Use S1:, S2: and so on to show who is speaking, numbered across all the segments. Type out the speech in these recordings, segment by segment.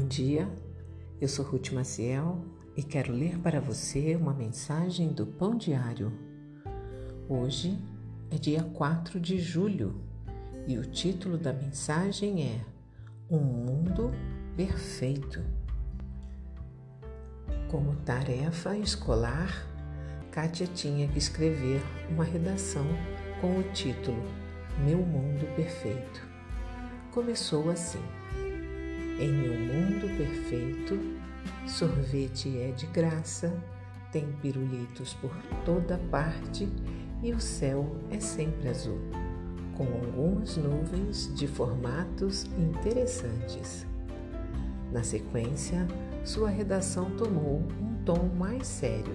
S1: dia, eu sou Ruth Maciel e quero ler para você uma mensagem do Pão Diário. Hoje é dia 4 de julho e o título da mensagem é Um Mundo Perfeito. Como tarefa escolar, Kátia tinha que escrever uma redação com o título Meu Mundo Perfeito. Começou assim. Em meu mundo perfeito, sorvete é de graça, tem pirulitos por toda parte e o céu é sempre azul, com algumas nuvens de formatos interessantes. Na sequência, sua redação tomou um tom mais sério.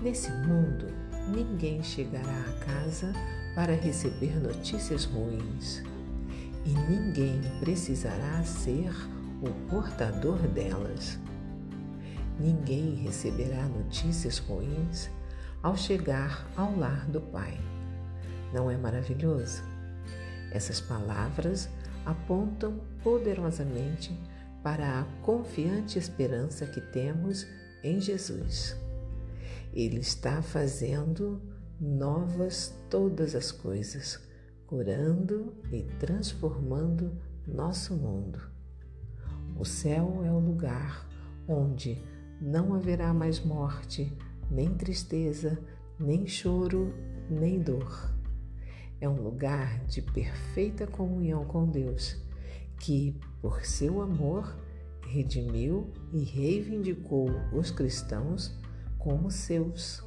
S1: Nesse mundo, ninguém chegará a casa para receber notícias ruins e ninguém precisará ser o portador delas. Ninguém receberá notícias ruins ao chegar ao lar do Pai. Não é maravilhoso? Essas palavras apontam poderosamente para a confiante esperança que temos em Jesus. Ele está fazendo novas todas as coisas curando e transformando nosso mundo. O céu é o lugar onde não haverá mais morte, nem tristeza, nem choro, nem dor. É um lugar de perfeita comunhão com Deus, que, por seu amor, redimiu e reivindicou os cristãos como seus.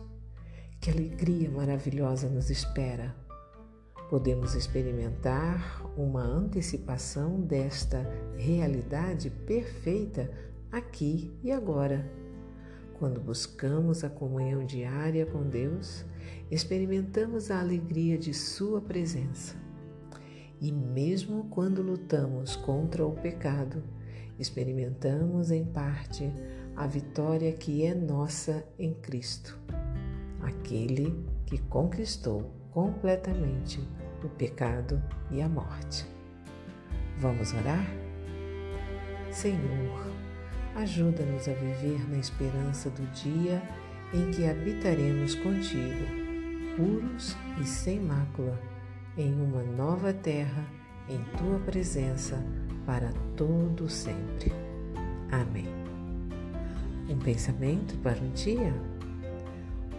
S1: Que alegria maravilhosa nos espera! Podemos experimentar uma antecipação desta realidade perfeita aqui e agora. Quando buscamos a comunhão diária com Deus, experimentamos a alegria de Sua presença. E mesmo quando lutamos contra o pecado, experimentamos em parte a vitória que é nossa em Cristo, aquele que conquistou completamente o pecado e a morte. Vamos orar? Senhor, ajuda-nos a viver na esperança do dia em que habitaremos contigo, puros e sem mácula, em uma nova terra, em tua presença, para todo sempre. Amém. Um pensamento para o dia?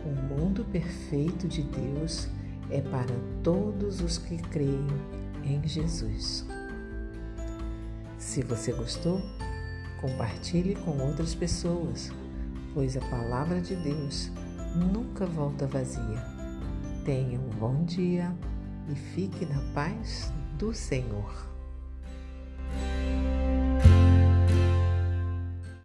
S1: O mundo perfeito de Deus é para todos os que creem em Jesus. Se você gostou, compartilhe com outras pessoas, pois a palavra de Deus nunca volta vazia. Tenha um bom dia e fique na paz do Senhor.